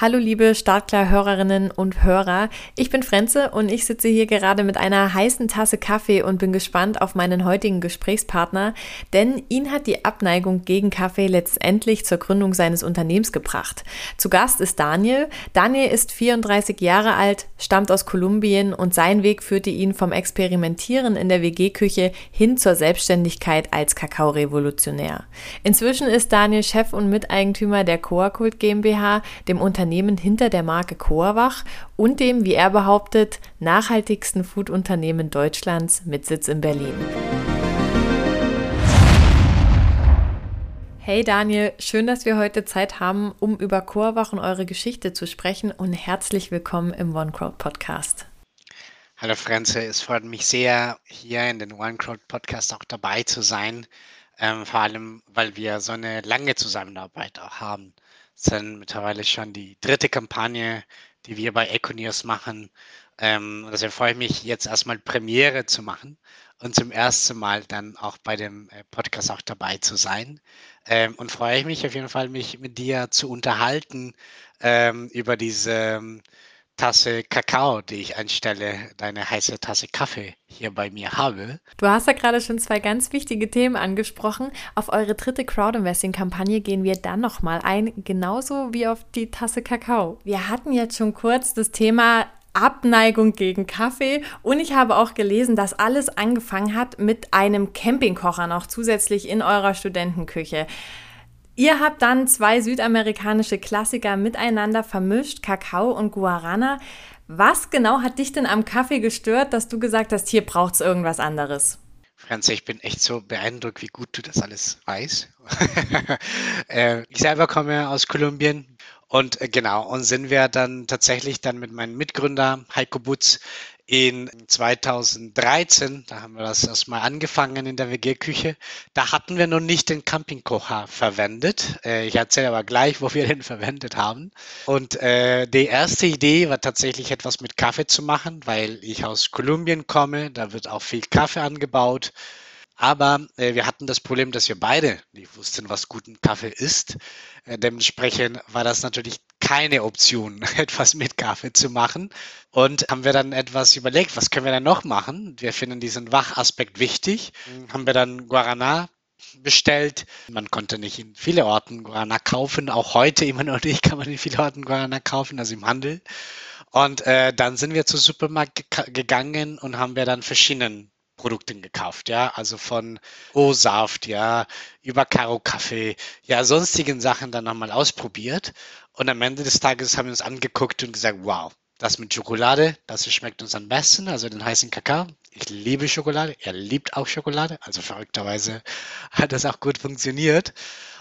Hallo liebe Startklar-Hörerinnen und Hörer, ich bin Frenze und ich sitze hier gerade mit einer heißen Tasse Kaffee und bin gespannt auf meinen heutigen Gesprächspartner, denn ihn hat die Abneigung gegen Kaffee letztendlich zur Gründung seines Unternehmens gebracht. Zu Gast ist Daniel. Daniel ist 34 Jahre alt, stammt aus Kolumbien und sein Weg führte ihn vom Experimentieren in der WG-Küche hin zur Selbstständigkeit als Kakaorevolutionär. Inzwischen ist Daniel Chef und Miteigentümer der Coakult GmbH, dem Unternehmen Unternehmen hinter der Marke Coawach und dem, wie er behauptet, nachhaltigsten Foodunternehmen Deutschlands mit Sitz in Berlin. Hey Daniel, schön, dass wir heute Zeit haben, um über Coawach und eure Geschichte zu sprechen und herzlich willkommen im OneCrowd Podcast. Hallo Franze, es freut mich sehr, hier in den OneCrowd Podcast auch dabei zu sein, ähm, vor allem weil wir so eine lange Zusammenarbeit auch haben sind mittlerweile schon die dritte Kampagne, die wir bei Econius machen. Ähm, deswegen freue ich mich jetzt erstmal Premiere zu machen und zum ersten Mal dann auch bei dem äh, Podcast auch dabei zu sein. Ähm, und freue ich mich auf jeden Fall, mich mit dir zu unterhalten ähm, über diese ähm, Tasse Kakao, die ich einstelle, deine heiße Tasse Kaffee hier bei mir habe. Du hast ja gerade schon zwei ganz wichtige Themen angesprochen. Auf eure dritte Crowdinvesting-Kampagne gehen wir dann nochmal ein, genauso wie auf die Tasse Kakao. Wir hatten jetzt schon kurz das Thema Abneigung gegen Kaffee und ich habe auch gelesen, dass alles angefangen hat mit einem Campingkocher noch zusätzlich in eurer Studentenküche. Ihr habt dann zwei südamerikanische Klassiker miteinander vermischt, Kakao und Guarana. Was genau hat dich denn am Kaffee gestört, dass du gesagt hast, hier braucht es irgendwas anderes? Franz, ich bin echt so beeindruckt, wie gut du das alles weißt. Äh, ich selber komme aus Kolumbien und äh, genau, und sind wir dann tatsächlich dann mit meinem Mitgründer Heiko Butz in 2013, da haben wir das erstmal angefangen in der WG-Küche, da hatten wir noch nicht den Campingkocher verwendet. Äh, ich erzähle aber gleich, wo wir den verwendet haben. Und äh, die erste Idee war tatsächlich etwas mit Kaffee zu machen, weil ich aus Kolumbien komme, da wird auch viel Kaffee angebaut. Aber äh, wir hatten das Problem, dass wir beide nicht wussten, was guten Kaffee ist. Äh, dementsprechend war das natürlich keine Option, etwas mit Kaffee zu machen. Und haben wir dann etwas überlegt, was können wir dann noch machen? Wir finden diesen Wachaspekt wichtig. Mhm. Haben wir dann Guarana bestellt. Man konnte nicht in viele Orten Guarana kaufen. Auch heute immer noch nicht kann man in viele Orten Guarana kaufen, also im Handel. Und äh, dann sind wir zum Supermarkt gegangen und haben wir dann verschiedenen Produkten gekauft, ja, also von O-Saft, ja, über Karo Kaffee, ja, sonstigen Sachen dann nochmal ausprobiert. Und am Ende des Tages haben wir uns angeguckt und gesagt, wow, das mit Schokolade, das schmeckt uns am besten, also den heißen Kakao. Ich liebe Schokolade, er liebt auch Schokolade, also verrückterweise hat das auch gut funktioniert.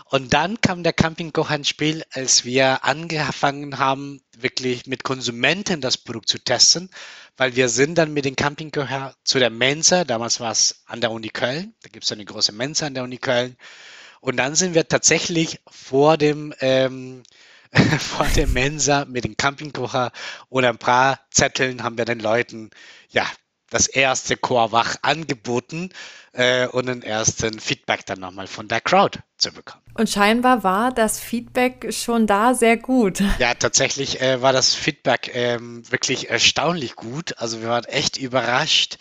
Und dann kam der Campingkocher ins Spiel, als wir angefangen haben, wirklich mit Konsumenten das Produkt zu testen, weil wir sind dann mit dem Campingkocher zu der Mensa, damals war es an der Uni Köln, da gibt es eine große Mensa an der Uni Köln. Und dann sind wir tatsächlich vor dem ähm, vor der Mensa mit dem Campingkocher und ein paar Zetteln haben wir den Leuten ja das erste Chor wach angeboten äh, und den ersten Feedback dann nochmal von der Crowd zu bekommen. Und scheinbar war das Feedback schon da sehr gut. Ja, tatsächlich äh, war das Feedback ähm, wirklich erstaunlich gut. Also wir waren echt überrascht.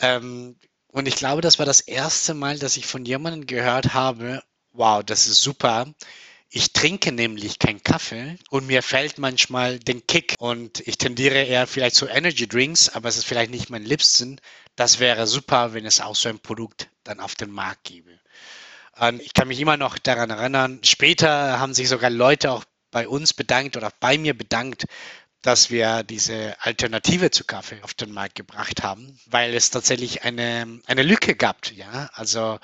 Ähm, und ich glaube, das war das erste Mal, dass ich von jemandem gehört habe, wow, das ist super. Ich trinke nämlich keinen Kaffee und mir fällt manchmal den Kick und ich tendiere eher vielleicht zu Energy Drinks, aber es ist vielleicht nicht mein Liebsten. Das wäre super, wenn es auch so ein Produkt dann auf den Markt gäbe. Und ich kann mich immer noch daran erinnern, später haben sich sogar Leute auch bei uns bedankt oder bei mir bedankt, dass wir diese Alternative zu Kaffee auf den Markt gebracht haben, weil es tatsächlich eine, eine Lücke gab. Ja, also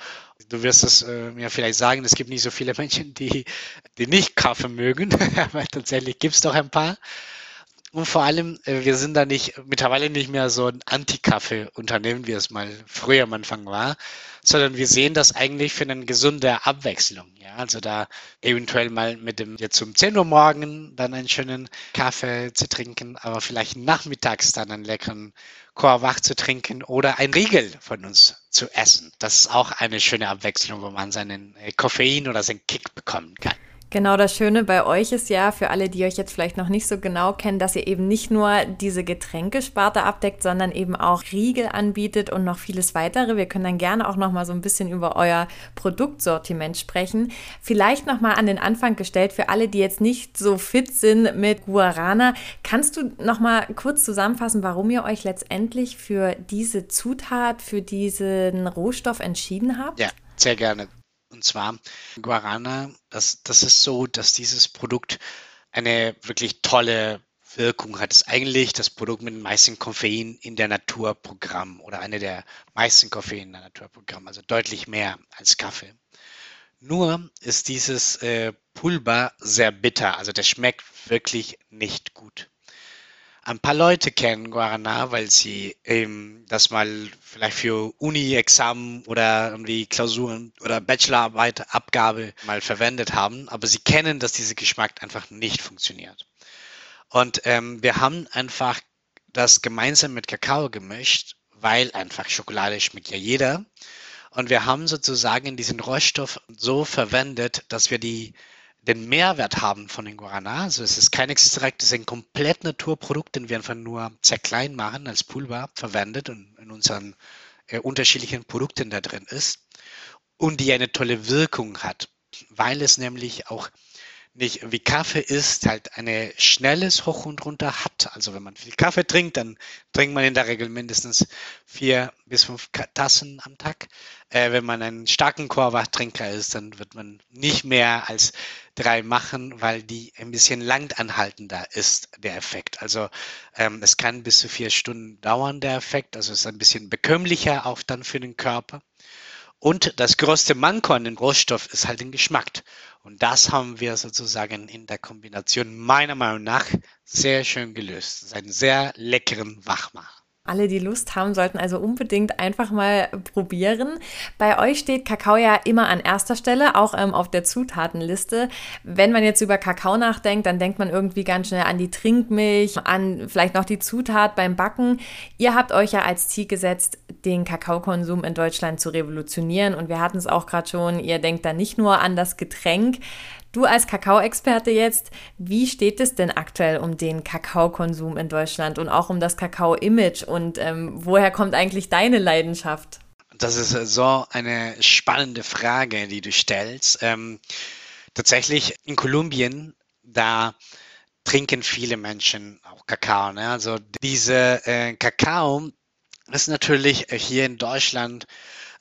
du wirst es äh, mir vielleicht sagen, es gibt nicht so viele Menschen, die, die nicht Kaffee mögen, aber tatsächlich gibt es doch ein paar. Und vor allem, äh, wir sind da nicht, mittlerweile nicht mehr so ein Anti-Kaffee-Unternehmen, wie es mal früher am Anfang war, sondern wir sehen das eigentlich für eine gesunde Abwechslung. Ja, also da eventuell mal mit dem, jetzt um 10 Uhr morgen dann einen schönen Kaffee zu trinken, aber vielleicht nachmittags dann einen leckeren Chor zu trinken oder ein Riegel von uns zu essen. Das ist auch eine schöne Abwechslung, wo man seinen äh, Koffein oder seinen Kick bekommen kann. Genau, das Schöne bei euch ist ja, für alle, die euch jetzt vielleicht noch nicht so genau kennen, dass ihr eben nicht nur diese Getränkesparte abdeckt, sondern eben auch Riegel anbietet und noch vieles weitere. Wir können dann gerne auch noch mal so ein bisschen über euer Produktsortiment sprechen. Vielleicht noch mal an den Anfang gestellt für alle, die jetzt nicht so fit sind mit Guarana. Kannst du noch mal kurz zusammenfassen, warum ihr euch letztendlich für diese Zutat, für diesen Rohstoff entschieden habt? Ja, sehr gerne. Und zwar Guarana, das, das ist so, dass dieses Produkt eine wirklich tolle Wirkung hat. Es ist eigentlich das Produkt mit dem meisten Koffein in der Naturprogramm oder eine der meisten Koffein in der Naturprogramm, also deutlich mehr als Kaffee. Nur ist dieses äh, Pulver sehr bitter, also das schmeckt wirklich nicht gut. Ein paar Leute kennen Guarana, weil sie ähm, das mal vielleicht für Uni-Examen oder irgendwie Klausuren oder Bachelorarbeit, Abgabe mal verwendet haben, aber sie kennen, dass dieser Geschmack einfach nicht funktioniert. Und ähm, wir haben einfach das gemeinsam mit Kakao gemischt, weil einfach Schokolade schmeckt ja jeder. Und wir haben sozusagen diesen Rohstoff so verwendet, dass wir die den Mehrwert haben von den Guarana. Also es ist kein Extrakt, es ist ein komplett Naturprodukt, den wir einfach nur sehr klein machen, als Pulver verwendet und in unseren äh, unterschiedlichen Produkten da drin ist. Und die eine tolle Wirkung hat, weil es nämlich auch nicht wie Kaffee ist, halt eine schnelles Hoch und Runter hat. Also wenn man viel Kaffee trinkt, dann trinkt man in der Regel mindestens vier bis fünf Tassen am Tag. Äh, wenn man einen starken Chorwachtrinker ist, dann wird man nicht mehr als drei machen, weil die ein bisschen langanhaltender ist, der Effekt. Also ähm, es kann bis zu vier Stunden dauern, der Effekt. Also es ist ein bisschen bekömmlicher auch dann für den Körper. Und das größte Manko an dem Rohstoff ist halt den Geschmack. Und das haben wir sozusagen in der Kombination meiner Meinung nach sehr schön gelöst. Das ist ein sehr leckeren Wachmacher. Alle, die Lust haben, sollten also unbedingt einfach mal probieren. Bei euch steht Kakao ja immer an erster Stelle, auch ähm, auf der Zutatenliste. Wenn man jetzt über Kakao nachdenkt, dann denkt man irgendwie ganz schnell an die Trinkmilch, an vielleicht noch die Zutat beim Backen. Ihr habt euch ja als Ziel gesetzt, den Kakaokonsum in Deutschland zu revolutionieren. Und wir hatten es auch gerade schon, ihr denkt da nicht nur an das Getränk, Du als Kakao-Experte jetzt, wie steht es denn aktuell um den Kakaokonsum in Deutschland und auch um das Kakao-Image und ähm, woher kommt eigentlich deine Leidenschaft? Das ist so eine spannende Frage, die du stellst. Ähm, tatsächlich in Kolumbien, da trinken viele Menschen auch Kakao. Ne? Also diese äh, Kakao ist natürlich hier in Deutschland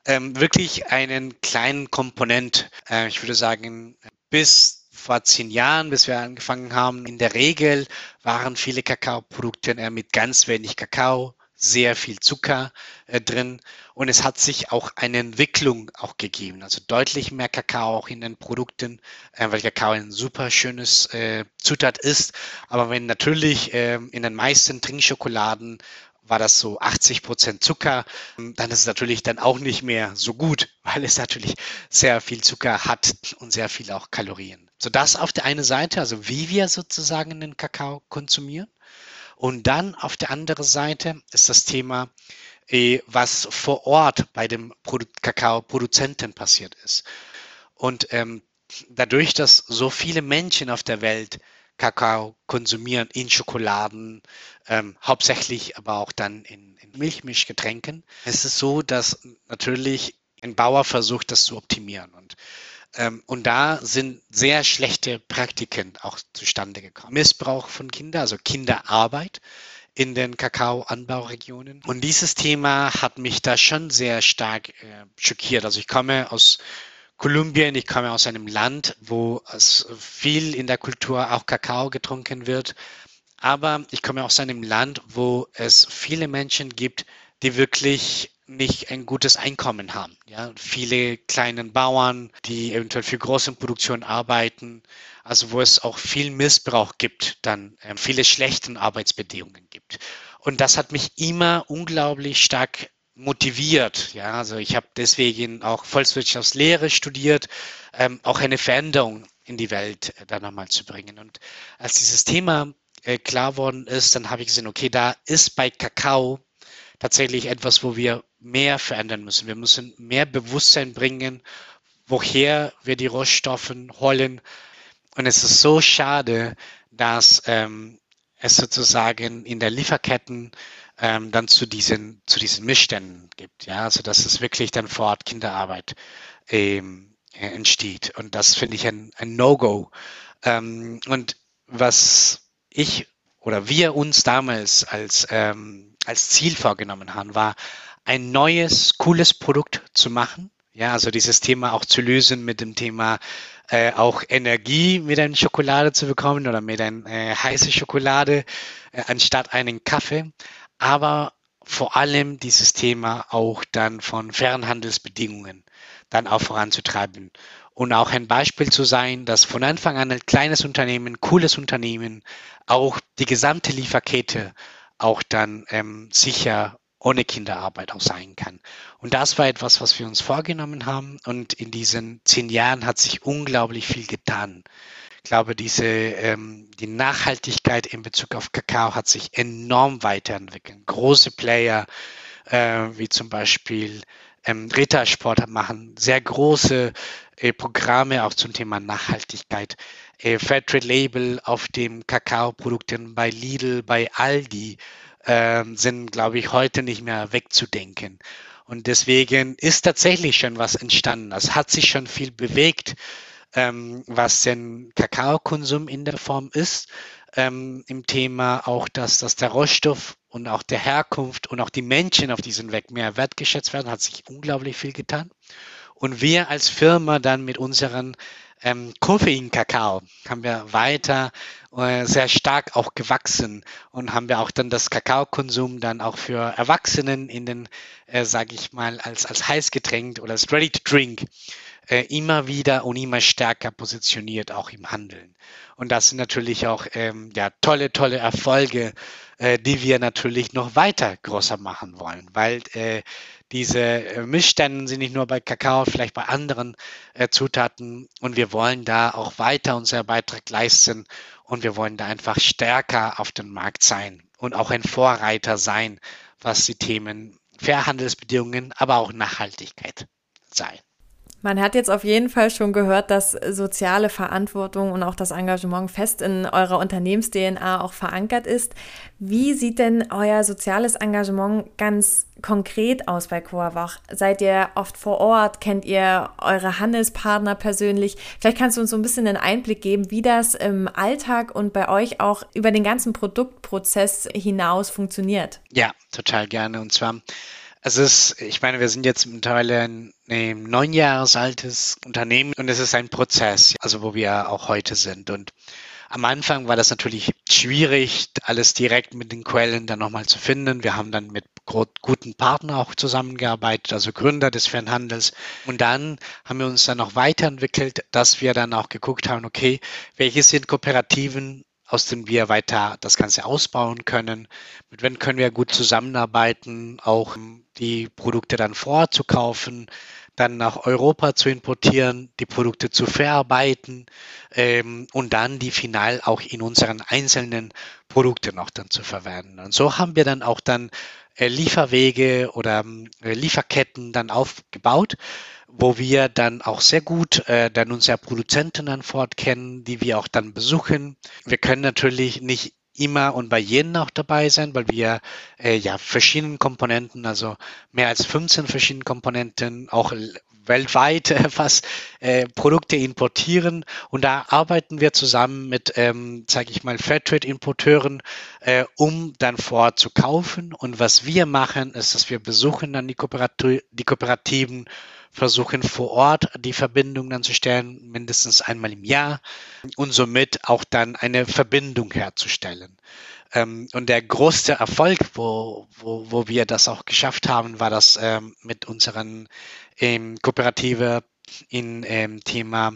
ähm, wirklich einen kleinen Komponent. Äh, ich würde sagen, bis vor zehn Jahren, bis wir angefangen haben, in der Regel waren viele Kakaoprodukte mit ganz wenig Kakao, sehr viel Zucker äh, drin. Und es hat sich auch eine Entwicklung auch gegeben, also deutlich mehr Kakao auch in den Produkten, äh, weil Kakao ein super schönes äh, Zutat ist, aber wenn natürlich äh, in den meisten Trinkschokoladen war das so 80 Prozent Zucker, dann ist es natürlich dann auch nicht mehr so gut, weil es natürlich sehr viel Zucker hat und sehr viel auch Kalorien. So das auf der einen Seite, also wie wir sozusagen den Kakao konsumieren. Und dann auf der anderen Seite ist das Thema, äh, was vor Ort bei dem Kakao-Produzenten passiert ist. Und ähm, dadurch, dass so viele Menschen auf der Welt Kakao konsumieren in Schokoladen, ähm, hauptsächlich aber auch dann in, in Milchmischgetränken. Es ist so, dass natürlich ein Bauer versucht, das zu optimieren. Und, ähm, und da sind sehr schlechte Praktiken auch zustande gekommen. Missbrauch von Kindern, also Kinderarbeit in den Kakaoanbauregionen. Und dieses Thema hat mich da schon sehr stark äh, schockiert. Also ich komme aus Kolumbien. Ich komme aus einem Land, wo es viel in der Kultur auch Kakao getrunken wird. Aber ich komme aus einem Land, wo es viele Menschen gibt, die wirklich nicht ein gutes Einkommen haben. Ja, viele kleine Bauern, die eventuell für große Produktion arbeiten, also wo es auch viel Missbrauch gibt, dann äh, viele schlechte Arbeitsbedingungen gibt. Und das hat mich immer unglaublich stark motiviert. Ja, also ich habe deswegen auch Volkswirtschaftslehre studiert, ähm, auch eine Veränderung in die Welt äh, da nochmal zu bringen. Und als dieses Thema äh, klar worden ist, dann habe ich gesehen, okay, da ist bei Kakao tatsächlich etwas, wo wir mehr verändern müssen. Wir müssen mehr Bewusstsein bringen, woher wir die Rohstoffe holen, Und es ist so schade, dass ähm, es sozusagen in der Lieferketten ähm, dann zu diesen, zu diesen Missständen gibt. Ja, also dass es wirklich dann vor Ort Kinderarbeit ähm, entsteht. Und das finde ich ein, ein No-Go. Ähm, und was ich oder wir uns damals als, ähm, als Ziel vorgenommen haben, war ein neues, cooles Produkt zu machen. Ja, also dieses Thema auch zu lösen mit dem Thema äh, auch Energie mit einer Schokolade zu bekommen oder mit einer äh, heißen Schokolade äh, anstatt einen Kaffee. Aber vor allem dieses Thema auch dann von Fernhandelsbedingungen dann auch voranzutreiben und auch ein Beispiel zu sein, dass von Anfang an ein kleines Unternehmen, cooles Unternehmen, auch die gesamte Lieferkette auch dann ähm, sicher ohne Kinderarbeit auch sein kann. Und das war etwas, was wir uns vorgenommen haben. Und in diesen zehn Jahren hat sich unglaublich viel getan. Ich glaube, diese, ähm, die Nachhaltigkeit in Bezug auf Kakao hat sich enorm weiterentwickelt. Große Player, äh, wie zum Beispiel ähm, Rittersport machen sehr große äh, Programme auch zum Thema Nachhaltigkeit. Äh, Fairtrade Label auf dem Kakaoprodukten bei Lidl, bei Aldi äh, sind, glaube ich, heute nicht mehr wegzudenken. Und deswegen ist tatsächlich schon was entstanden. Es hat sich schon viel bewegt, ähm, was den Kakaokonsum in der Form ist. Ähm, Im Thema auch, dass, dass der Rohstoff und auch der Herkunft und auch die Menschen auf diesem Weg mehr wertgeschätzt werden, hat sich unglaublich viel getan. Und wir als Firma dann mit unseren ähm, Koffein-Kakao haben wir weiter äh, sehr stark auch gewachsen und haben wir auch dann das Kakaokonsum dann auch für Erwachsenen in den, äh, sage ich mal, als, als Heißgetränk oder als Ready to Drink äh, immer wieder und immer stärker positioniert, auch im Handeln. Und das sind natürlich auch ähm, ja, tolle, tolle Erfolge, äh, die wir natürlich noch weiter größer machen wollen, weil äh, diese äh, Mischstände sind nicht nur bei Kakao, vielleicht bei anderen äh, Zutaten. Und wir wollen da auch weiter unseren Beitrag leisten und wir wollen da einfach stärker auf dem Markt sein und auch ein Vorreiter sein, was die Themen Fairhandelsbedingungen, aber auch Nachhaltigkeit sein. Man hat jetzt auf jeden Fall schon gehört, dass soziale Verantwortung und auch das Engagement fest in eurer Unternehmens-DNA auch verankert ist. Wie sieht denn euer soziales Engagement ganz konkret aus bei Coavach? Seid ihr oft vor Ort? Kennt ihr eure Handelspartner persönlich? Vielleicht kannst du uns so ein bisschen einen Einblick geben, wie das im Alltag und bei euch auch über den ganzen Produktprozess hinaus funktioniert. Ja, total gerne. Und zwar es ist, ich meine, wir sind jetzt mittlerweile ein, ein neun Jahres altes Unternehmen und es ist ein Prozess, also wo wir auch heute sind. Und am Anfang war das natürlich schwierig, alles direkt mit den Quellen dann nochmal zu finden. Wir haben dann mit guten Partnern auch zusammengearbeitet, also Gründer des Fernhandels. Und dann haben wir uns dann noch weiterentwickelt, dass wir dann auch geguckt haben, okay, welche sind Kooperativen aus denen wir weiter das Ganze ausbauen können. Mit wem können wir gut zusammenarbeiten, auch die Produkte dann vorzukaufen, dann nach Europa zu importieren, die Produkte zu verarbeiten ähm, und dann die final auch in unseren einzelnen Produkten auch dann zu verwenden. Und so haben wir dann auch dann äh, Lieferwege oder äh, Lieferketten dann aufgebaut, wo wir dann auch sehr gut äh, dann unsere Produzenten dann fortkennen, die wir auch dann besuchen. Wir können natürlich nicht immer und bei jedem auch dabei sein, weil wir äh, ja verschiedene Komponenten, also mehr als 15 verschiedene Komponenten, auch weltweit äh, fast äh, Produkte importieren und da arbeiten wir zusammen mit, ähm, sage ich mal, Fairtrade-Importeuren, äh, um dann vor zu kaufen. Und was wir machen, ist, dass wir besuchen dann die, Kooperati die Kooperativen versuchen vor Ort die Verbindung dann zu stellen, mindestens einmal im Jahr und somit auch dann eine Verbindung herzustellen. Ähm, und der größte Erfolg, wo, wo, wo wir das auch geschafft haben, war das ähm, mit unseren ähm, Kooperative in Thema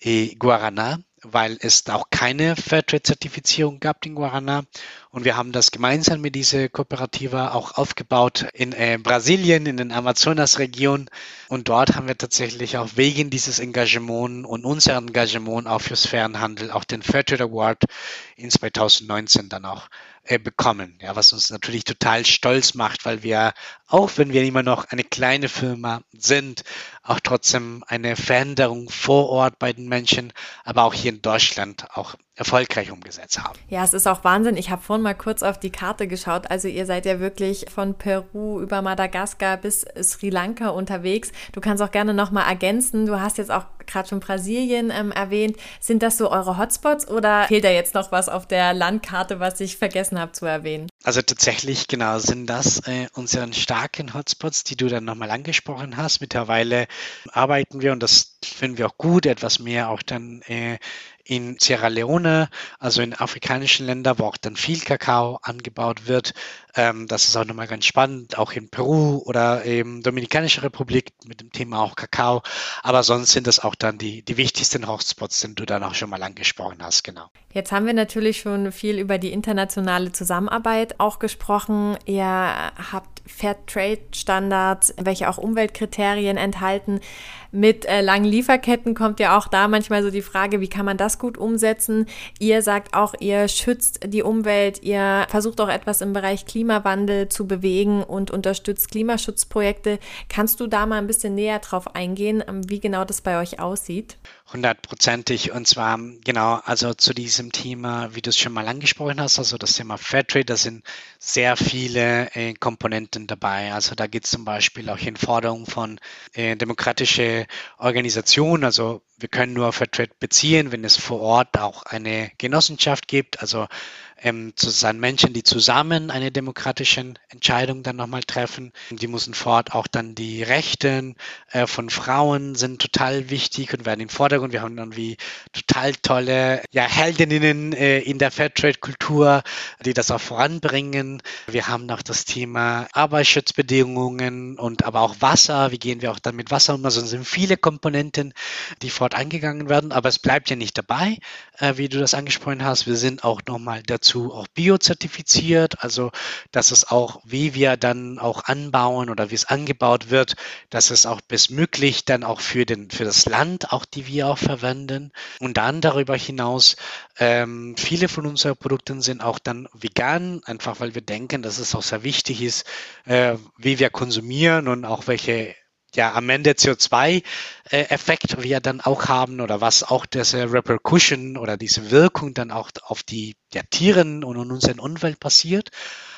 äh, Guarana weil es auch keine Fairtrade-Zertifizierung gab in Guarana. Und wir haben das gemeinsam mit dieser Kooperative auch aufgebaut in äh, Brasilien, in den Amazonas-Region. Und dort haben wir tatsächlich auch wegen dieses Engagement und unser Engagement auch fürs Fernhandel auch den Fairtrade Award in 2019 dann auch äh, bekommen. Ja, was uns natürlich total stolz macht, weil wir, auch wenn wir immer noch eine kleine Firma sind, auch trotzdem eine Veränderung vor Ort bei den Menschen, aber auch hier in Deutschland auch erfolgreich umgesetzt haben. Ja, es ist auch Wahnsinn. Ich habe vorhin mal kurz auf die Karte geschaut. Also ihr seid ja wirklich von Peru über Madagaskar bis Sri Lanka unterwegs. Du kannst auch gerne noch mal ergänzen. Du hast jetzt auch gerade schon Brasilien ähm, erwähnt. Sind das so eure Hotspots oder fehlt da jetzt noch was auf der Landkarte, was ich vergessen habe zu erwähnen? Also tatsächlich, genau, sind das äh, unsere starken Hotspots, die du dann nochmal angesprochen hast. Mittlerweile arbeiten wir und das finden wir auch gut, etwas mehr auch dann äh, in Sierra Leone, also in afrikanischen Ländern, wo auch dann viel Kakao angebaut wird. Ähm, das ist auch nochmal ganz spannend, auch in Peru oder eben Dominikanische Republik mit dem Thema auch Kakao. Aber sonst sind das auch dann die, die wichtigsten Hotspots, die du dann auch schon mal angesprochen hast, genau. Jetzt haben wir natürlich schon viel über die internationale Zusammenarbeit auch gesprochen. Ihr habt Fairtrade-Standards, welche auch Umweltkriterien enthalten. Mit äh, langen Lieferketten kommt ja auch da manchmal so die Frage, wie kann man das gut umsetzen? Ihr sagt auch, ihr schützt die Umwelt, ihr versucht auch etwas im Bereich Klimawandel zu bewegen und unterstützt Klimaschutzprojekte. Kannst du da mal ein bisschen näher drauf eingehen, ähm, wie genau das bei euch aussieht? Hundertprozentig. Und zwar genau, also zu diesem Thema, wie du es schon mal angesprochen hast, also das Thema Fairtrade, da sind sehr viele äh, Komponenten dabei. Also da geht es zum Beispiel auch in Forderung von äh, demokratische Organisationen. Also wir können nur Fairtrade beziehen, wenn es vor Ort auch eine Genossenschaft gibt. Also ähm, zu sein Menschen, die zusammen eine demokratische Entscheidung dann nochmal treffen. Die müssen fort auch dann die Rechte äh, von Frauen sind total wichtig und werden im Vordergrund. Wir haben dann wie total tolle ja, Heldinnen äh, in der Fairtrade-Kultur, die das auch voranbringen. Wir haben noch das Thema Arbeitsschutzbedingungen und aber auch Wasser. Wie gehen wir auch dann mit Wasser um? Also es sind viele Komponenten, die fort angegangen werden, aber es bleibt ja nicht dabei, äh, wie du das angesprochen hast. Wir sind auch nochmal dazu dazu auch biozertifiziert, also dass es auch, wie wir dann auch anbauen oder wie es angebaut wird, dass es auch bestmöglich dann auch für, den, für das Land, auch die wir auch verwenden. Und dann darüber hinaus, ähm, viele von unseren Produkten sind auch dann vegan, einfach weil wir denken, dass es auch sehr wichtig ist, äh, wie wir konsumieren und auch welche ja am Ende CO2-Effekt äh, wir dann auch haben oder was auch diese Repercussion oder diese Wirkung dann auch auf die ja, Tieren und in unseren Umwelt passiert.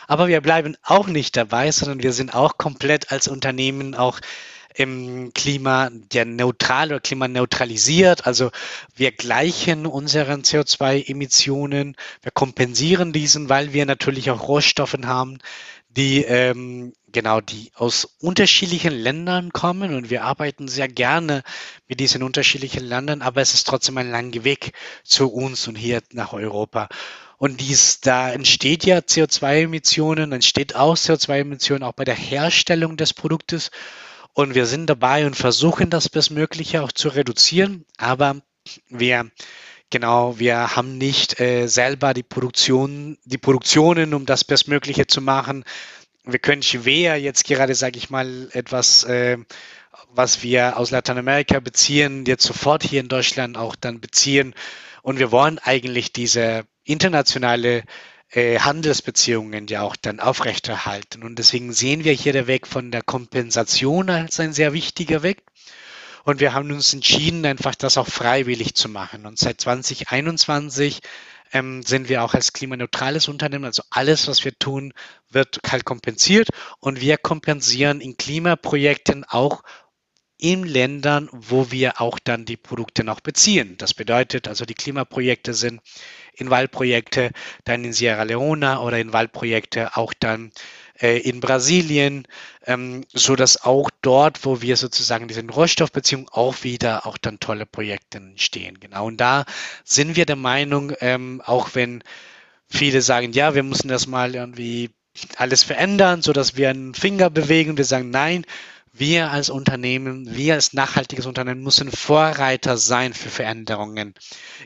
Aber wir bleiben auch nicht dabei, sondern wir sind auch komplett als Unternehmen auch im Klima ja, neutral oder klimaneutralisiert. Also wir gleichen unseren CO2-Emissionen, wir kompensieren diesen, weil wir natürlich auch Rohstoffe haben, die ähm, genau, die aus unterschiedlichen Ländern kommen und wir arbeiten sehr gerne mit diesen unterschiedlichen Ländern, aber es ist trotzdem ein langer Weg zu uns und hier nach Europa. Und dies, da entsteht ja CO2-Emissionen, entsteht auch CO2-Emissionen auch bei der Herstellung des Produktes. Und wir sind dabei und versuchen das Bestmögliche auch zu reduzieren. Aber wir Genau, wir haben nicht äh, selber die Produktion, die Produktionen, um das Bestmögliche zu machen. Wir können schwer jetzt gerade, sage ich mal, etwas, äh, was wir aus Lateinamerika beziehen, jetzt sofort hier in Deutschland auch dann beziehen. Und wir wollen eigentlich diese internationale äh, Handelsbeziehungen ja auch dann aufrechterhalten. Und deswegen sehen wir hier der Weg von der Kompensation als ein sehr wichtiger Weg. Und wir haben uns entschieden, einfach das auch freiwillig zu machen. Und seit 2021 ähm, sind wir auch als klimaneutrales Unternehmen. Also alles, was wir tun, wird halt kompensiert. Und wir kompensieren in Klimaprojekten auch in Ländern, wo wir auch dann die Produkte noch beziehen. Das bedeutet also, die Klimaprojekte sind in Waldprojekte, dann in Sierra Leone oder in Waldprojekte auch dann äh, in Brasilien, ähm, so dass auch dort, wo wir sozusagen diese Rohstoffbeziehung auch wieder auch dann tolle Projekte entstehen. Genau. Und da sind wir der Meinung, ähm, auch wenn viele sagen, ja, wir müssen das mal irgendwie alles verändern, so dass wir einen Finger bewegen. Wir sagen, nein, wir als Unternehmen, wir als nachhaltiges Unternehmen müssen Vorreiter sein für Veränderungen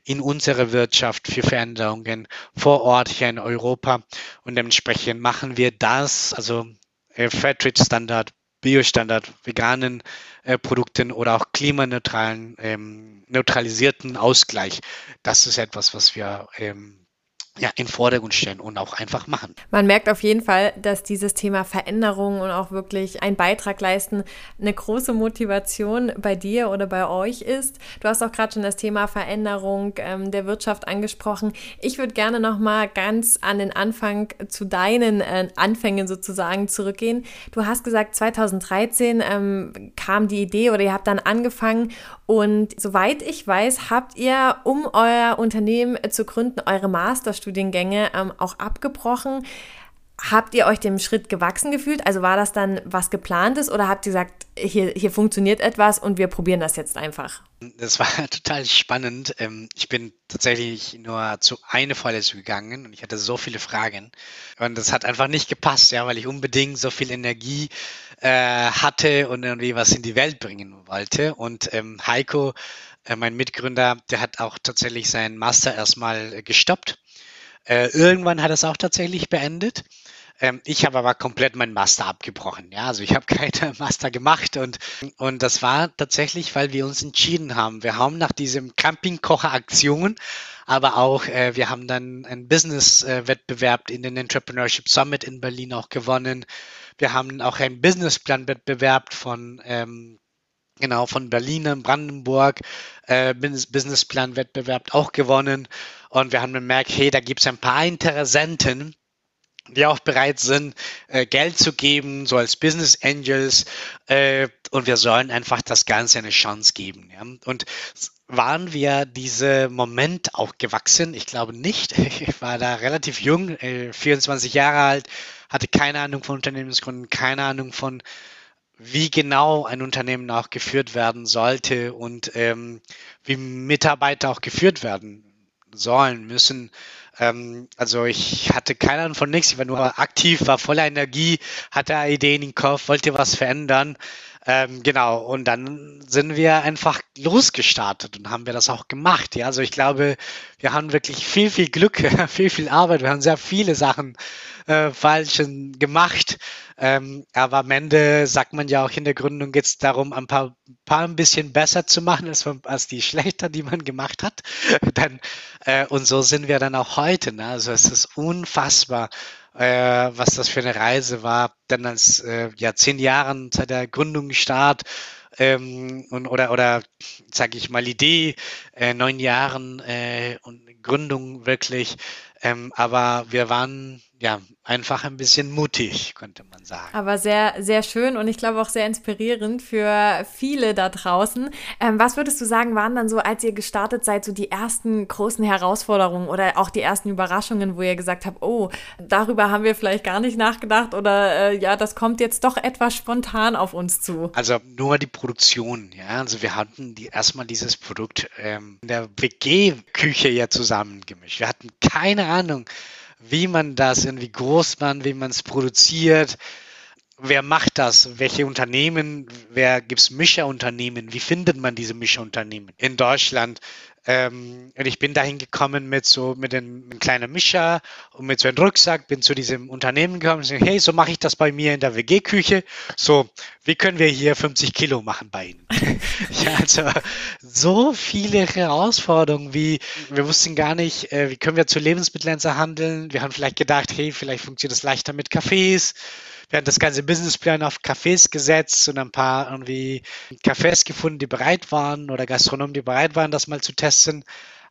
in unserer Wirtschaft, für Veränderungen vor Ort hier in Europa. Und dementsprechend machen wir das, also äh, Fairtrade-Standard, Bio-Standard, veganen äh, Produkten oder auch klimaneutralen, ähm, neutralisierten Ausgleich. Das ist etwas, was wir ähm, ja, in Vordergrund stellen und auch einfach machen. Man merkt auf jeden Fall, dass dieses Thema Veränderung und auch wirklich einen Beitrag leisten eine große Motivation bei dir oder bei euch ist. Du hast auch gerade schon das Thema Veränderung ähm, der Wirtschaft angesprochen. Ich würde gerne noch mal ganz an den Anfang zu deinen äh, Anfängen sozusagen zurückgehen. Du hast gesagt, 2013 ähm, kam die Idee oder ihr habt dann angefangen und soweit ich weiß, habt ihr, um euer Unternehmen zu gründen, eure Masterstudiengänge ähm, auch abgebrochen. Habt ihr euch dem Schritt gewachsen gefühlt? Also war das dann was geplantes oder habt ihr gesagt, hier, hier funktioniert etwas und wir probieren das jetzt einfach? Das war total spannend. Ähm, ich bin tatsächlich nur zu einer Vorlesung gegangen und ich hatte so viele Fragen. Und das hat einfach nicht gepasst, ja, weil ich unbedingt so viel Energie äh, hatte und irgendwie was in die Welt bringen wollte. Und ähm, Heiko, äh, mein Mitgründer, der hat auch tatsächlich seinen Master erstmal gestoppt. Äh, irgendwann hat er es auch tatsächlich beendet. Ähm, ich habe aber komplett meinen Master abgebrochen. Ja, also ich habe keinen Master gemacht und, und das war tatsächlich, weil wir uns entschieden haben. Wir haben nach diesem Campingkocher-Aktion, aber auch äh, wir haben dann einen Business-Wettbewerb in den Entrepreneurship Summit in Berlin auch gewonnen. Wir haben auch einen Businessplan-Wettbewerb von ähm, genau von Berlin, Brandenburg, äh, Businessplan-Wettbewerb auch gewonnen. Und wir haben bemerkt, hey, da gibt es ein paar Interessenten, die auch bereit sind, äh, Geld zu geben, so als Business Angels. Äh, und wir sollen einfach das Ganze eine Chance geben. Ja? Und waren wir diese Moment auch gewachsen? Ich glaube nicht. Ich war da relativ jung, äh, 24 Jahre alt, hatte keine Ahnung von Unternehmensgründen, keine Ahnung von wie genau ein Unternehmen auch geführt werden sollte und ähm, wie Mitarbeiter auch geführt werden sollen, müssen. Ähm, also ich hatte keine Ahnung von nichts, ich war nur aktiv, war voller Energie, hatte Ideen im Kopf, wollte was verändern. Ähm, genau, und dann sind wir einfach losgestartet und haben wir das auch gemacht. Ja, also ich glaube, wir haben wirklich viel, viel Glück, viel, viel Arbeit. Wir haben sehr viele Sachen äh, falsch gemacht. Ähm, aber am Ende sagt man ja auch in der Gründung geht es darum, ein paar, paar ein bisschen besser zu machen als, als die schlechter, die man gemacht hat. dann, äh, und so sind wir dann auch heute. Ne? Also es ist unfassbar, äh, was das für eine Reise war. Dann als äh, ja zehn Jahren seit der Gründung Start ähm, und, oder oder sage ich mal Idee, äh, neun Jahren äh, und Gründung wirklich. Ähm, aber wir waren ja, einfach ein bisschen mutig, könnte man sagen. Aber sehr, sehr schön und ich glaube auch sehr inspirierend für viele da draußen. Ähm, was würdest du sagen, waren dann so, als ihr gestartet seid, so die ersten großen Herausforderungen oder auch die ersten Überraschungen, wo ihr gesagt habt, oh, darüber haben wir vielleicht gar nicht nachgedacht oder äh, ja, das kommt jetzt doch etwas spontan auf uns zu? Also nur die Produktion, ja. Also wir hatten die, erstmal dieses Produkt ähm, in der WG-Küche ja zusammengemischt. Wir hatten keine Ahnung, wie man das irgendwie groß macht, wie man es produziert. Wer macht das? Welche Unternehmen? Wer gibt es Mischerunternehmen? Wie findet man diese Mischerunternehmen in Deutschland? Ähm, und ich bin dahin gekommen mit so mit einem, einem kleinen Mischer und mit so einem Rucksack, bin zu diesem Unternehmen gekommen und gesagt, hey, so mache ich das bei mir in der WG-Küche. So, wie können wir hier 50 Kilo machen bei Ihnen? ja, also so viele Herausforderungen, wie wir wussten gar nicht, äh, wie können wir zu Lebensmitteln handeln. Wir haben vielleicht gedacht, hey, vielleicht funktioniert das leichter mit Cafés wir das ganze Businessplan auf Cafés gesetzt und ein paar irgendwie Cafés gefunden, die bereit waren oder Gastronomen, die bereit waren, das mal zu testen.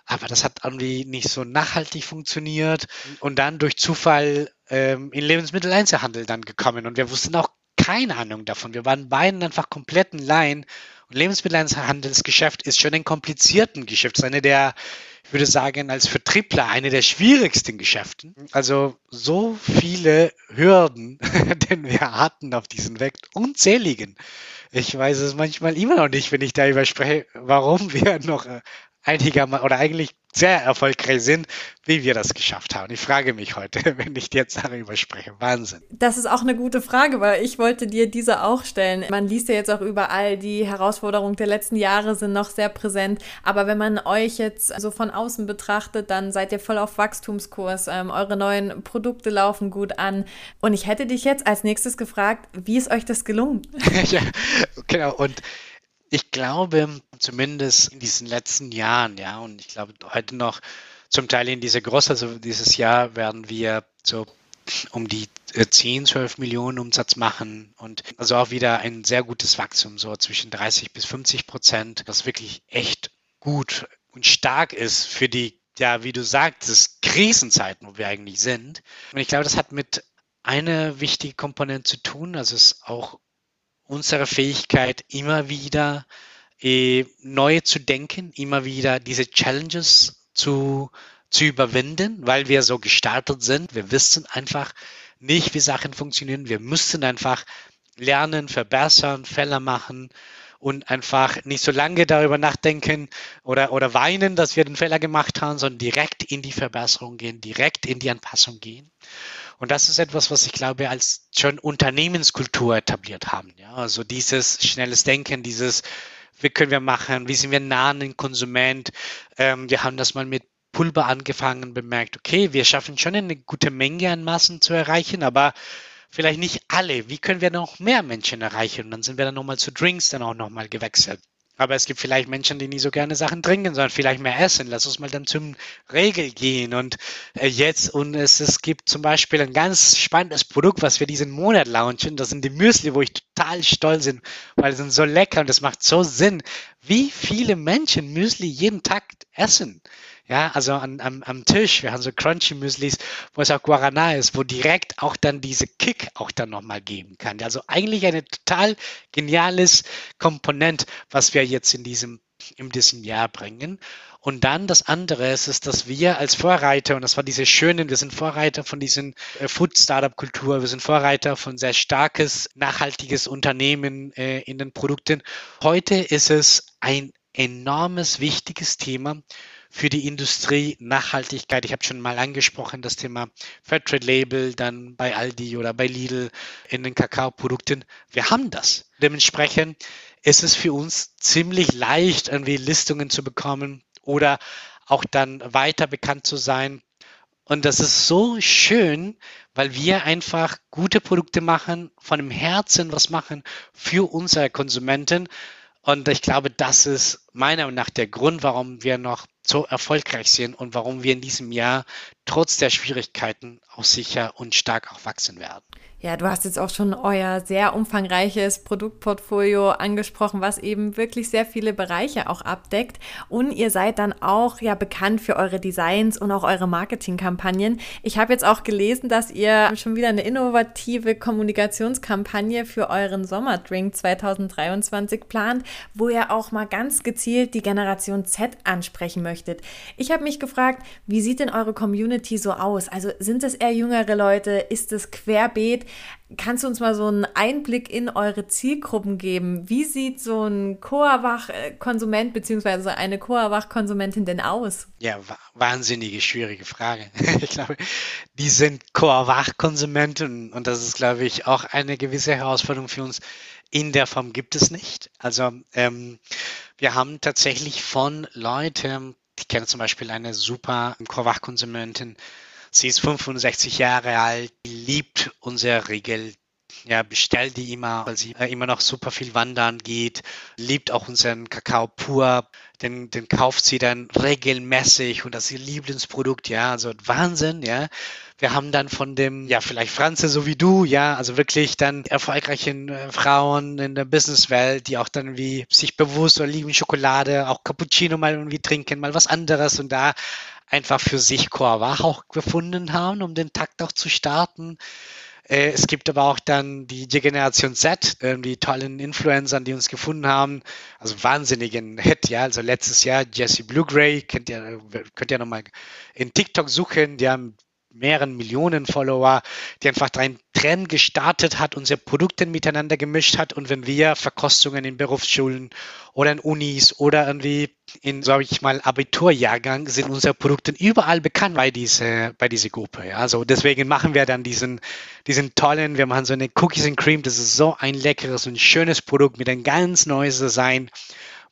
Aber das hat irgendwie nicht so nachhaltig funktioniert und dann durch Zufall ähm, in Lebensmitteleinzelhandel dann gekommen und wir wussten auch keine Ahnung davon. Wir waren beiden einfach komplett in Laien und Lebensmitteleinzelhandelsgeschäft ist schon ein komplizierten Geschäft. Eine der ich würde sagen, als Vertriebler eine der schwierigsten Geschäften. Also so viele Hürden, denn wir hatten auf diesem Weg unzähligen. Ich weiß es manchmal immer noch nicht, wenn ich darüber spreche, warum wir noch einigermaßen oder eigentlich sehr erfolgreich sind, wie wir das geschafft haben. Ich frage mich heute, wenn ich jetzt darüber spreche. Wahnsinn. Das ist auch eine gute Frage, weil ich wollte dir diese auch stellen. Man liest ja jetzt auch überall, die Herausforderungen der letzten Jahre sind noch sehr präsent. Aber wenn man euch jetzt so von außen betrachtet, dann seid ihr voll auf Wachstumskurs. Ähm, eure neuen Produkte laufen gut an. Und ich hätte dich jetzt als nächstes gefragt, wie ist euch das gelungen? ja, genau. Und ich glaube, zumindest in diesen letzten Jahren, ja, und ich glaube heute noch, zum Teil in diese Groß, also dieses Jahr werden wir so um die 10, äh, 12 Millionen Umsatz machen und also auch wieder ein sehr gutes Wachstum, so zwischen 30 bis 50 Prozent, was wirklich echt gut und stark ist für die, ja, wie du sagtest, Krisenzeiten, wo wir eigentlich sind. Und ich glaube, das hat mit einer wichtigen Komponente zu tun, also es ist auch unsere Fähigkeit, immer wieder äh, neu zu denken, immer wieder diese Challenges zu zu überwinden, weil wir so gestartet sind. Wir wissen einfach nicht, wie Sachen funktionieren. Wir müssen einfach lernen, verbessern, Fehler machen und einfach nicht so lange darüber nachdenken oder, oder weinen, dass wir den Fehler gemacht haben, sondern direkt in die Verbesserung gehen, direkt in die Anpassung gehen. Und das ist etwas, was ich glaube, als schon Unternehmenskultur etabliert haben. Ja, also dieses schnelles Denken, dieses, wie können wir machen, wie sind wir nah an den Konsument. Ähm, wir haben das mal mit Pulver angefangen, bemerkt, okay, wir schaffen schon eine gute Menge an Massen zu erreichen, aber vielleicht nicht alle. Wie können wir noch mehr Menschen erreichen? Und dann sind wir dann nochmal zu Drinks dann auch nochmal gewechselt. Aber es gibt vielleicht Menschen, die nicht so gerne Sachen trinken, sondern vielleicht mehr essen. Lass uns mal dann zum Regel gehen. Und äh, jetzt, und es, es gibt zum Beispiel ein ganz spannendes Produkt, was wir diesen Monat launchen. Das sind die Müsli, wo ich total stolz bin, weil sie sind so lecker und das macht so Sinn, wie viele Menschen Müsli jeden Tag essen. Ja, also an, am, am Tisch, wir haben so Crunchy Müslis, wo es auch Guarana ist, wo direkt auch dann diese Kick auch dann nochmal geben kann. Also eigentlich eine total geniales Komponent, was wir jetzt in diesem, in diesem Jahr bringen. Und dann das andere ist, ist, dass wir als Vorreiter, und das war diese schönen, wir sind Vorreiter von diesen äh, Food Startup Kultur, wir sind Vorreiter von sehr starkes, nachhaltiges Unternehmen äh, in den Produkten. Heute ist es ein enormes, wichtiges Thema für die Industrie Nachhaltigkeit. Ich habe schon mal angesprochen, das Thema Fairtrade Label, dann bei Aldi oder bei Lidl in den Kakaoprodukten. Wir haben das. Dementsprechend ist es für uns ziemlich leicht, irgendwie Listungen zu bekommen oder auch dann weiter bekannt zu sein. Und das ist so schön, weil wir einfach gute Produkte machen, von dem Herzen was machen für unsere Konsumenten. Und ich glaube, das ist meiner Meinung nach der Grund, warum wir noch so erfolgreich sind und warum wir in diesem Jahr trotz der Schwierigkeiten auch sicher und stark auch wachsen werden. Ja, du hast jetzt auch schon euer sehr umfangreiches Produktportfolio angesprochen, was eben wirklich sehr viele Bereiche auch abdeckt. Und ihr seid dann auch ja bekannt für eure Designs und auch eure Marketingkampagnen. Ich habe jetzt auch gelesen, dass ihr schon wieder eine innovative Kommunikationskampagne für euren Sommerdrink 2023 plant, wo ihr auch mal ganz gezielt die Generation Z ansprechen möchtet. Ich habe mich gefragt, wie sieht denn eure Community so aus? Also sind es eher jüngere Leute? Ist es querbeet? Kannst du uns mal so einen Einblick in eure Zielgruppen geben? Wie sieht so ein Coawach-Konsument bzw. eine Coawach-Konsumentin denn aus? Ja, wahnsinnige, schwierige Frage. ich glaube, die sind Coawach-Konsumenten und das ist, glaube ich, auch eine gewisse Herausforderung für uns. In der Form gibt es nicht. Also ähm, wir haben tatsächlich von Leuten, ich kenne zum Beispiel eine super Coawach-Konsumentin, Sie ist 65 Jahre alt, liebt unsere Regel. Ja, bestellt die immer, weil sie immer noch super viel wandern geht, liebt auch unseren Kakao pur, den, den kauft sie dann regelmäßig und das ist ihr Lieblingsprodukt, ja, also Wahnsinn, ja. Wir haben dann von dem, ja, vielleicht Franze so wie du, ja, also wirklich dann erfolgreichen äh, Frauen in der Businesswelt, die auch dann wie sich bewusst oder lieben Schokolade, auch Cappuccino mal irgendwie trinken, mal was anderes und da einfach für sich Core auch gefunden haben, um den Takt auch zu starten. Äh, es gibt aber auch dann die Generation Z, die tollen Influencern, die uns gefunden haben. Also wahnsinnigen Hit, ja. Also letztes Jahr Jesse Blue Gray, könnt ihr, könnt ihr nochmal in TikTok suchen. Die haben mehreren Millionen Follower, die einfach einen Trend gestartet hat, unsere Produkte miteinander gemischt hat und wenn wir Verkostungen in Berufsschulen oder in Unis oder irgendwie in, sage ich mal, Abiturjahrgang sind unsere Produkte überall bekannt bei dieser, bei dieser Gruppe. Ja. Also deswegen machen wir dann diesen, diesen tollen, wir machen so eine Cookies and Cream, das ist so ein leckeres und schönes Produkt mit einem ganz neues Design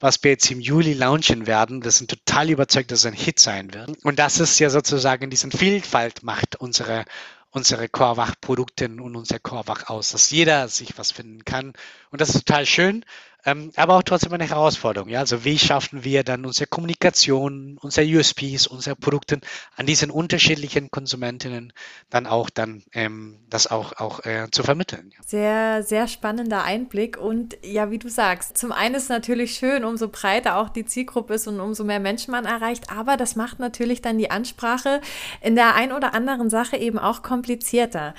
was wir jetzt im Juli launchen werden. Wir sind total überzeugt, dass es ein Hit sein wird. Und das ist ja sozusagen diesen Vielfalt macht unsere unsere Chorwach-Produkte und unser Chorwach aus, dass jeder sich was finden kann. Und das ist total schön. Ähm, aber auch trotzdem eine Herausforderung. Ja? Also wie schaffen wir dann unsere Kommunikation, unsere USPs, unsere Produkte an diesen unterschiedlichen Konsumentinnen dann auch dann ähm, das auch, auch äh, zu vermitteln. Ja. Sehr, sehr spannender Einblick und ja, wie du sagst, zum einen ist natürlich schön, umso breiter auch die Zielgruppe ist und umso mehr Menschen man erreicht, aber das macht natürlich dann die Ansprache in der ein oder anderen Sache eben auch komplizierter.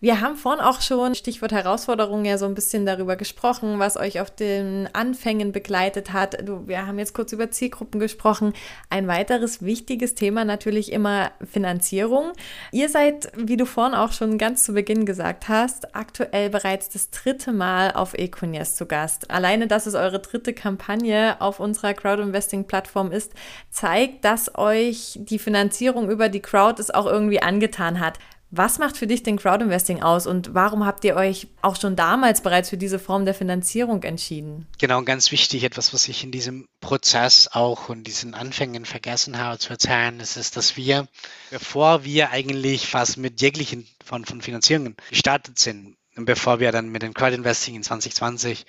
Wir haben vorhin auch schon, Stichwort Herausforderungen, ja so ein bisschen darüber gesprochen, was euch auf den Anfängen begleitet hat. Du, wir haben jetzt kurz über Zielgruppen gesprochen. Ein weiteres wichtiges Thema natürlich immer Finanzierung. Ihr seid, wie du vorhin auch schon ganz zu Beginn gesagt hast, aktuell bereits das dritte Mal auf Econias zu Gast. Alleine, dass es eure dritte Kampagne auf unserer Crowd-Investing-Plattform ist, zeigt, dass euch die Finanzierung über die Crowd es auch irgendwie angetan hat. Was macht für dich den Crowdinvesting aus und warum habt ihr euch auch schon damals bereits für diese Form der Finanzierung entschieden? Genau, ganz wichtig, etwas, was ich in diesem Prozess auch und diesen Anfängen vergessen habe zu erzählen, ist, ist dass wir, bevor wir eigentlich fast mit jeglichen von, von Finanzierungen gestartet sind, bevor wir dann mit dem Crowdinvesting in 2020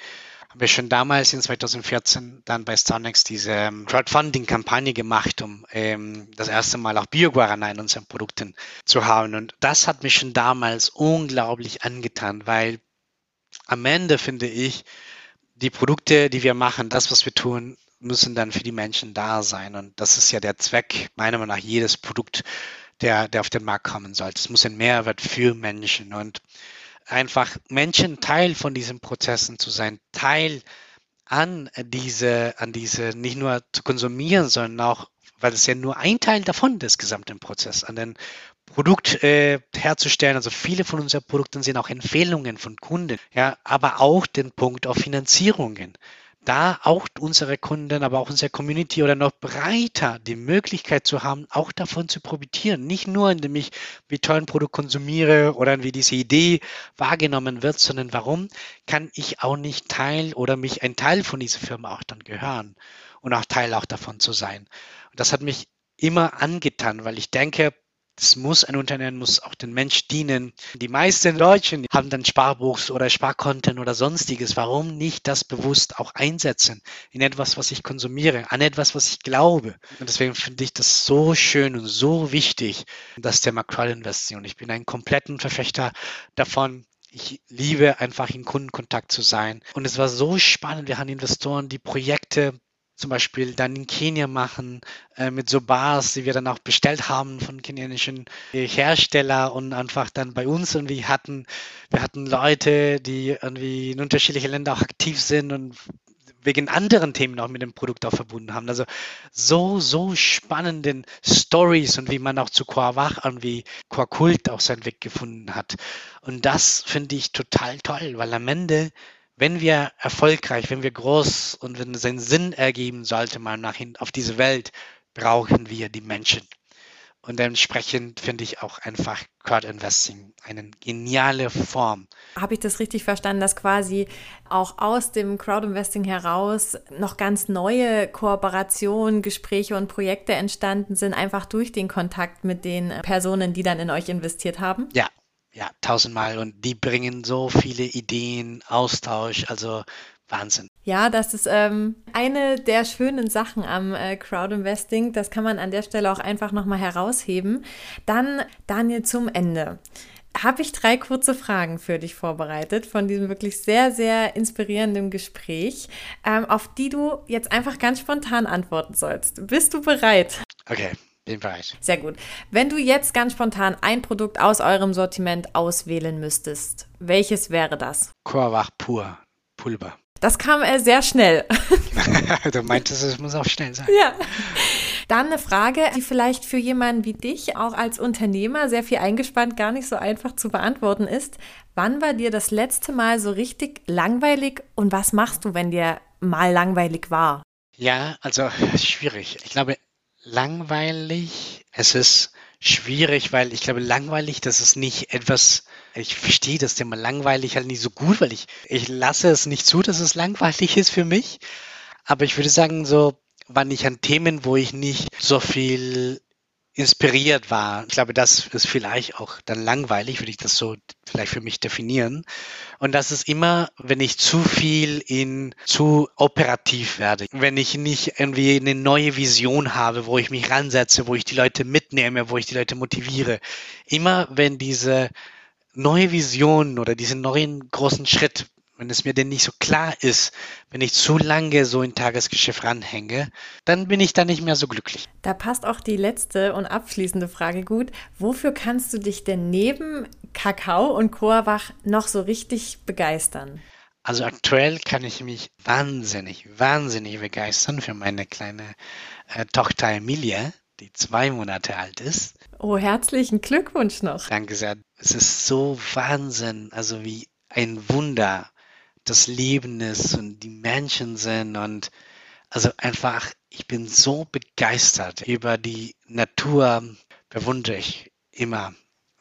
haben wir schon damals in 2014 dann bei Starnex diese ähm, Crowdfunding-Kampagne gemacht, um ähm, das erste Mal auch Bio-Guarana in unseren Produkten zu haben. Und das hat mich schon damals unglaublich angetan, weil am Ende finde ich, die Produkte, die wir machen, das, was wir tun, müssen dann für die Menschen da sein. Und das ist ja der Zweck, meiner Meinung nach, jedes Produkt, der, der auf den Markt kommen sollte. Es muss ein Mehrwert für Menschen. Und einfach Menschen Teil von diesen Prozessen zu sein, Teil an diese, an diese nicht nur zu konsumieren, sondern auch, weil es ja nur ein Teil davon des gesamten Prozesses, an den Produkt äh, herzustellen. Also viele von unseren Produkten sind auch Empfehlungen von Kunden, ja, aber auch den Punkt auf Finanzierungen da auch unsere Kunden, aber auch unsere Community oder noch breiter die Möglichkeit zu haben, auch davon zu profitieren. Nicht nur, indem ich wie toll ein Produkt konsumiere oder wie diese Idee wahrgenommen wird, sondern warum kann ich auch nicht Teil oder mich ein Teil von dieser Firma auch dann gehören und auch Teil auch davon zu sein. Und das hat mich immer angetan, weil ich denke, das muss ein Unternehmen muss auch den Mensch dienen. Die meisten Deutschen haben dann Sparbuchs oder Sparkonten oder sonstiges. Warum nicht das bewusst auch einsetzen in etwas, was ich konsumiere, an etwas, was ich glaube? Und deswegen finde ich das so schön und so wichtig, das Thema Crowd-Investing. Und ich bin ein kompletten Verfechter davon, ich liebe einfach in Kundenkontakt zu sein. Und es war so spannend. Wir haben Investoren, die Projekte zum Beispiel dann in Kenia machen, äh, mit so Bars, die wir dann auch bestellt haben von kenianischen Hersteller und einfach dann bei uns irgendwie hatten. Wir hatten Leute, die irgendwie in unterschiedlichen Ländern auch aktiv sind und wegen anderen Themen auch mit dem Produkt auch verbunden haben. Also so, so spannenden Stories und wie man auch zu Quawach irgendwie Quakult auch seinen Weg gefunden hat. Und das finde ich total toll, weil am Ende wenn wir erfolgreich, wenn wir groß und wenn es einen Sinn ergeben sollte, mal nach hin auf diese Welt, brauchen wir die Menschen. Und dementsprechend finde ich auch einfach Crowd Investing eine geniale Form. Habe ich das richtig verstanden, dass quasi auch aus dem Crowd Investing heraus noch ganz neue Kooperationen, Gespräche und Projekte entstanden sind, einfach durch den Kontakt mit den Personen, die dann in euch investiert haben? Ja, ja, tausendmal und die bringen so viele Ideen, Austausch, also Wahnsinn. Ja, das ist ähm, eine der schönen Sachen am äh, Crowdinvesting. Das kann man an der Stelle auch einfach nochmal herausheben. Dann, Daniel, zum Ende. Habe ich drei kurze Fragen für dich vorbereitet von diesem wirklich sehr, sehr inspirierenden Gespräch, ähm, auf die du jetzt einfach ganz spontan antworten sollst. Bist du bereit? Okay. Bin bereit. Sehr gut. Wenn du jetzt ganz spontan ein Produkt aus eurem Sortiment auswählen müsstest, welches wäre das? Chorwach pur, Pulver. Das kam äh, sehr schnell. du meintest, es muss auch schnell sein. Ja. Dann eine Frage, die vielleicht für jemanden wie dich, auch als Unternehmer, sehr viel eingespannt, gar nicht so einfach zu beantworten ist. Wann war dir das letzte Mal so richtig langweilig und was machst du, wenn dir mal langweilig war? Ja, also schwierig. Ich glaube, langweilig. Es ist schwierig, weil ich glaube, langweilig, das ist nicht etwas, ich verstehe das Thema langweilig halt nicht so gut, weil ich, ich lasse es nicht zu, dass es langweilig ist für mich. Aber ich würde sagen, so, wann ich an Themen, wo ich nicht so viel inspiriert war. Ich glaube, das ist vielleicht auch dann langweilig, würde ich das so vielleicht für mich definieren. Und das ist immer, wenn ich zu viel in zu operativ werde, wenn ich nicht irgendwie eine neue Vision habe, wo ich mich ransetze, wo ich die Leute mitnehme, wo ich die Leute motiviere. Immer wenn diese neue Vision oder diesen neuen großen Schritt wenn es mir denn nicht so klar ist, wenn ich zu lange so in Tagesgeschäft ranhänge, dann bin ich da nicht mehr so glücklich. Da passt auch die letzte und abschließende Frage gut. Wofür kannst du dich denn neben Kakao und Coawach noch so richtig begeistern? Also aktuell kann ich mich wahnsinnig, wahnsinnig begeistern für meine kleine äh, Tochter Emilia, die zwei Monate alt ist. Oh, herzlichen Glückwunsch noch. Danke sehr. Es ist so Wahnsinn, also wie ein Wunder, das Leben ist und die Menschen sind und also einfach, ich bin so begeistert über die Natur, bewundere ich immer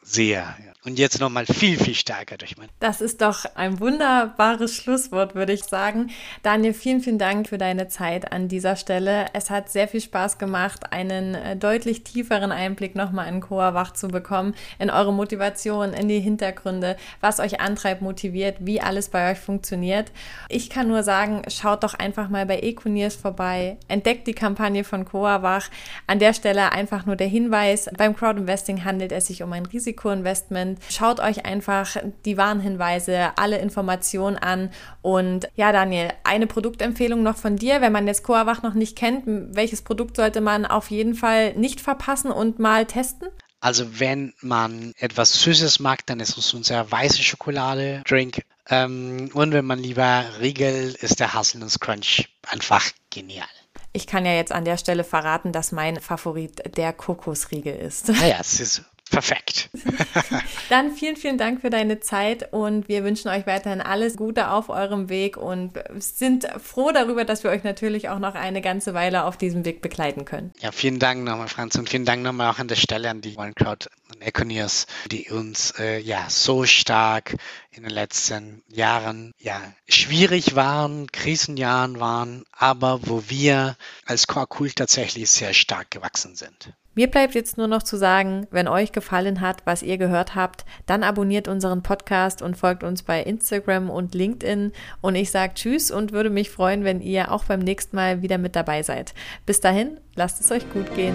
sehr. Ja. Und jetzt nochmal viel, viel stärker durch mein. Das ist doch ein wunderbares Schlusswort, würde ich sagen. Daniel, vielen, vielen Dank für deine Zeit an dieser Stelle. Es hat sehr viel Spaß gemacht, einen äh, deutlich tieferen Einblick nochmal in Coa Wach zu bekommen, in eure Motivation, in die Hintergründe, was euch antreibt, motiviert, wie alles bei euch funktioniert. Ich kann nur sagen, schaut doch einfach mal bei Econiers vorbei, entdeckt die Kampagne von Coa Wach. An der Stelle einfach nur der Hinweis, beim Crowdinvesting handelt es sich um ein Risikoinvestment. Schaut euch einfach die Warnhinweise, alle Informationen an. Und ja, Daniel, eine Produktempfehlung noch von dir. Wenn man jetzt Coavach noch nicht kennt, welches Produkt sollte man auf jeden Fall nicht verpassen und mal testen? Also wenn man etwas Süßes mag, dann ist es unser weiße Schokolade-Drink. Ähm, und wenn man lieber Riegel, ist der Haselnuss Crunch einfach genial. Ich kann ja jetzt an der Stelle verraten, dass mein Favorit der Kokosriegel ist. Naja, ah es ist Perfekt. Dann vielen, vielen Dank für deine Zeit und wir wünschen euch weiterhin alles Gute auf eurem Weg und sind froh darüber, dass wir euch natürlich auch noch eine ganze Weile auf diesem Weg begleiten können. Ja, vielen Dank nochmal, Franz, und vielen Dank nochmal auch an der Stelle an die OneCrowd und Econiers, die uns äh, ja so stark in den letzten Jahren ja schwierig waren, Krisenjahren waren, aber wo wir als Core Cool tatsächlich sehr stark gewachsen sind. Mir bleibt jetzt nur noch zu sagen, wenn euch gefallen hat, was ihr gehört habt, dann abonniert unseren Podcast und folgt uns bei Instagram und LinkedIn. Und ich sage Tschüss und würde mich freuen, wenn ihr auch beim nächsten Mal wieder mit dabei seid. Bis dahin, lasst es euch gut gehen.